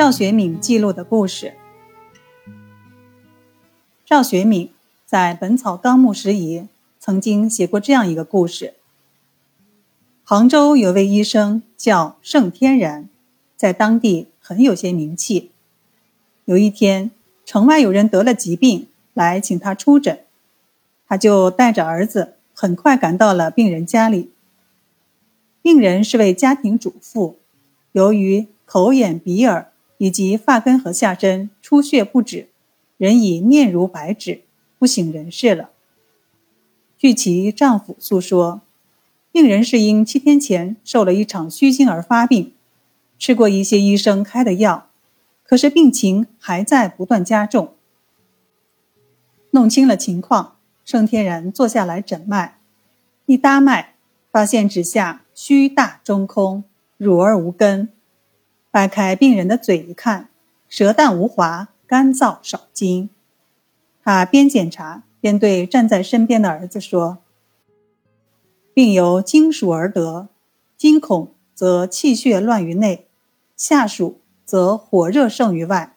赵学敏记录的故事。赵学敏在《本草纲目拾遗》曾经写过这样一个故事：杭州有位医生叫盛天然，在当地很有些名气。有一天，城外有人得了疾病，来请他出诊，他就带着儿子，很快赶到了病人家里。病人是位家庭主妇，由于口眼鼻耳以及发根和下身出血不止，人已面如白纸，不省人事了。据其丈夫诉说，病人是因七天前受了一场虚惊而发病，吃过一些医生开的药。可是病情还在不断加重。弄清了情况，盛天然坐下来诊脉，一搭脉，发现指下虚大中空，乳而无根。掰开病人的嘴一看，舌淡无滑，干燥少津。他边检查边对站在身边的儿子说：“病由经暑而得，惊恐则气血乱于内，下暑。”则火热盛于外，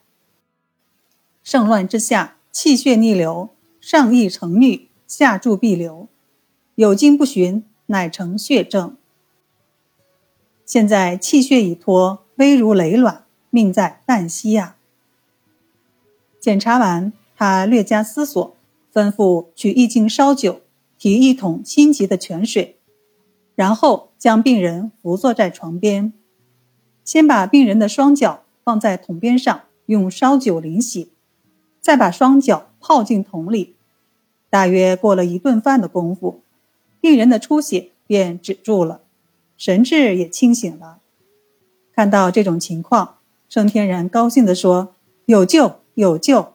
盛乱之下，气血逆流，上溢成瘀，下注必流，有经不循，乃成血症。现在气血已脱，危如累卵，命在旦夕呀。检查完，他略加思索，吩咐取一斤烧酒，提一桶心急的泉水，然后将病人扶坐在床边，先把病人的双脚。放在桶边上，用烧酒淋洗，再把双脚泡进桶里。大约过了一顿饭的功夫，病人的出血便止住了，神志也清醒了。看到这种情况，盛天然高兴地说：“有救，有救！”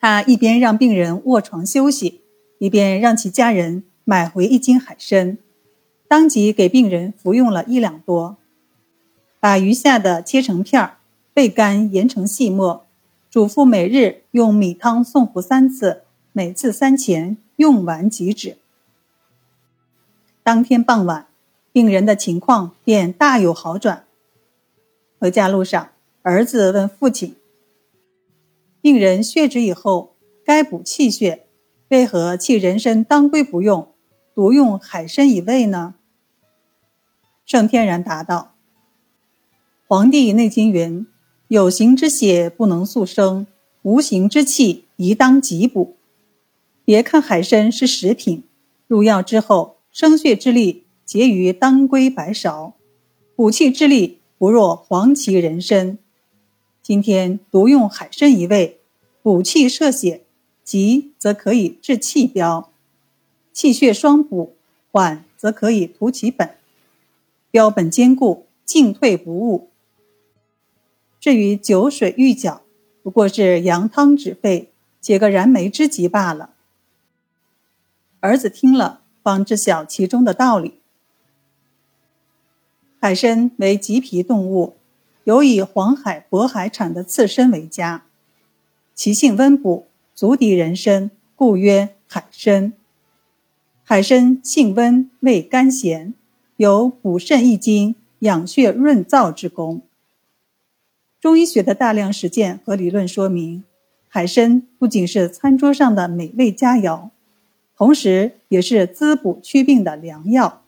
他一边让病人卧床休息，一边让其家人买回一斤海参，当即给病人服用了一两多。把余下的切成片儿，焙干研成细末，嘱咐每日用米汤送服三次，每次三钱，用完即止。当天傍晚，病人的情况便大有好转。回家路上，儿子问父亲：“病人血脂以后，该补气血，为何弃人参当归不用，独用海参一味呢？”盛天然答道。《黄帝内经》云：“有形之血不能速生，无形之气宜当急补。别看海参是食品，入药之后，生血之力结于当归、白芍，补气之力不若黄芪、人参。今天独用海参一味，补气摄血，急则可以治气标，气血双补；缓则可以图其本，标本兼顾，进退不误。”至于酒水玉脚，不过是羊汤止沸，解个燃眉之急罢了。儿子听了，方知晓其中的道理。海参为棘皮动物，尤以黄海、渤海产的刺参为佳，其性温补，足敌人参，故曰海参。海参性温，味甘咸，有补肾益精、养血润燥之功。中医学的大量实践和理论说明，海参不仅是餐桌上的美味佳肴，同时也是滋补祛病的良药。